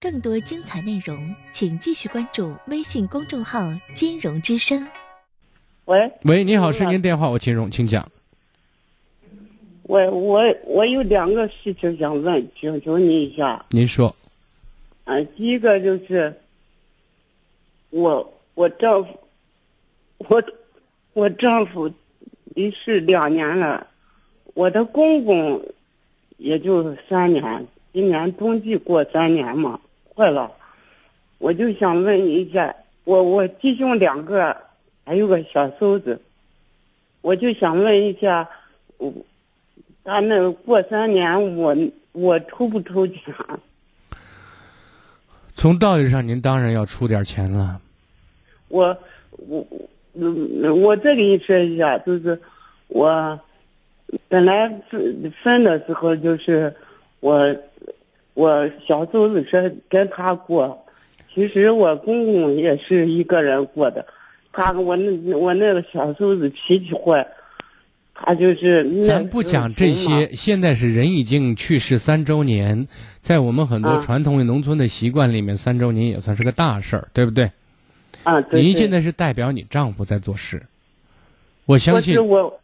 更多精彩内容，请继续关注微信公众号“金融之声”。喂喂，你好，是您电话，我金融，请讲。我我我有两个事情想问，请求您一下。您说，啊，第一个就是我我丈夫，我我丈夫离世两年了，我的公公也就三年，今年冬季过三年嘛，快了。我就想问一下，我我弟兄两个，还有个小孙子，我就想问一下，我他那过三年，我我出不出钱？从道理上，您当然要出点钱了。我我我，我再给你说一下，就是我本来分分的时候，就是我我小孙子是跟他过，其实我公公也是一个人过的。他我那我那个小孙子脾气坏，他就是那咱不讲这些，现在是人已经去世三周年，在我们很多啊传统的农村的习惯里面，三周年也算是个大事儿，对不对？啊，对对您现在是代表你丈夫在做事，我相信我，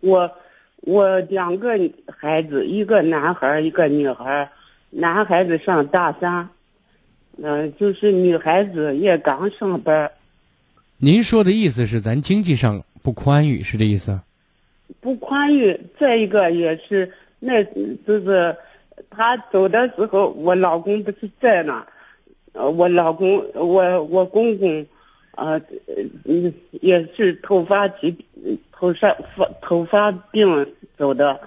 我我两个孩子，一个男孩儿，一个女孩儿。男孩子上大三，嗯、就是女孩子也刚上班儿，您说的意思是咱经济上不宽裕，是这意思？不宽裕。再一个也是那，就是他走的时候，我老公不是在呢，呃，我老公，我我公公，呃，嗯，也是头发疾，头上发头发病走的，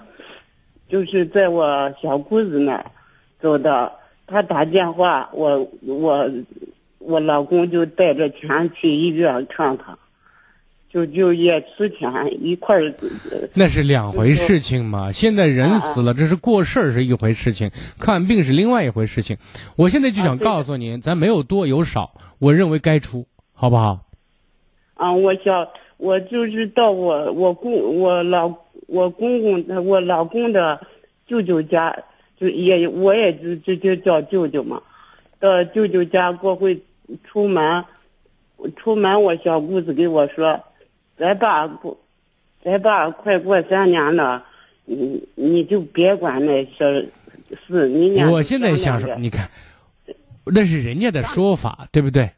就是在我小姑子那儿走的。他打电话，我我我老公就带着钱去医院看他，就就也出钱一块儿。呃那是两回事情嘛。现在人死了，这是过事儿是一回事情，看病是另外一回事情。我现在就想告诉您，咱没有多有少，我认为该出，好不好？啊，我想我就是到我我公我老我公公我老公的舅舅家，就也我也就直接叫舅舅嘛，到舅舅家过会出门，出门我小姑子给我说，咱爸不，咱爸快过三年了，你你就别管那些事，你俩我现在想说，你看，那是人家的说法，对不对？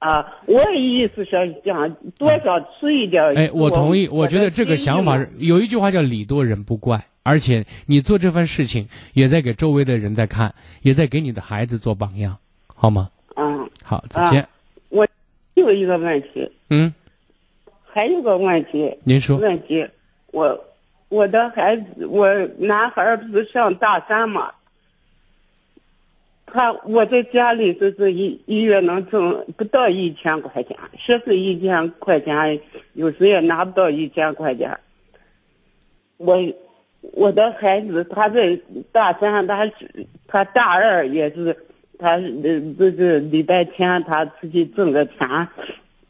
啊，我的意思是想多少吃一点儿。哎，我同意，我觉得这个想法是是有一句话叫“礼多人不怪”，而且你做这番事情，也在给周围的人在看，也在给你的孩子做榜样，好吗？嗯，好，再见。我有一个问题，嗯，还有个问题，您说，问题，我我的孩子，我男孩不是上大三嘛？他我在家里就是一一月能挣不到一千块钱，说是一千块钱，有时也拿不到一千块钱。我我的孩子他在大三，他他大二也是，他呃就是礼拜天他出去挣个钱，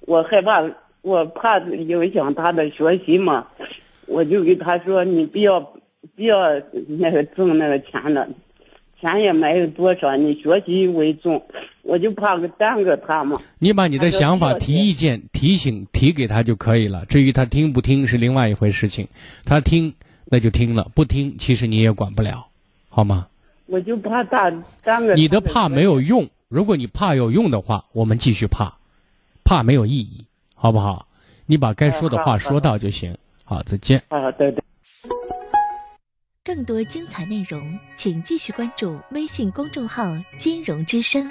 我害怕我怕影响他的学习嘛，我就给他说你不要不要那个挣那个钱了，钱也没有多少，你学习为重，我就怕耽搁他嘛。你把你的想法提意见、提醒提给他就可以了。至于他听不听是另外一回事情，他听那就听了，不听其实你也管不了，好吗？我就怕他耽搁。你的怕没有用，如果你怕有用的话，我们继续怕，怕没有意义，好不好？你把该说的话说到就行。好，再见。啊，对对。更多精彩内容，请继续关注微信公众号“金融之声”。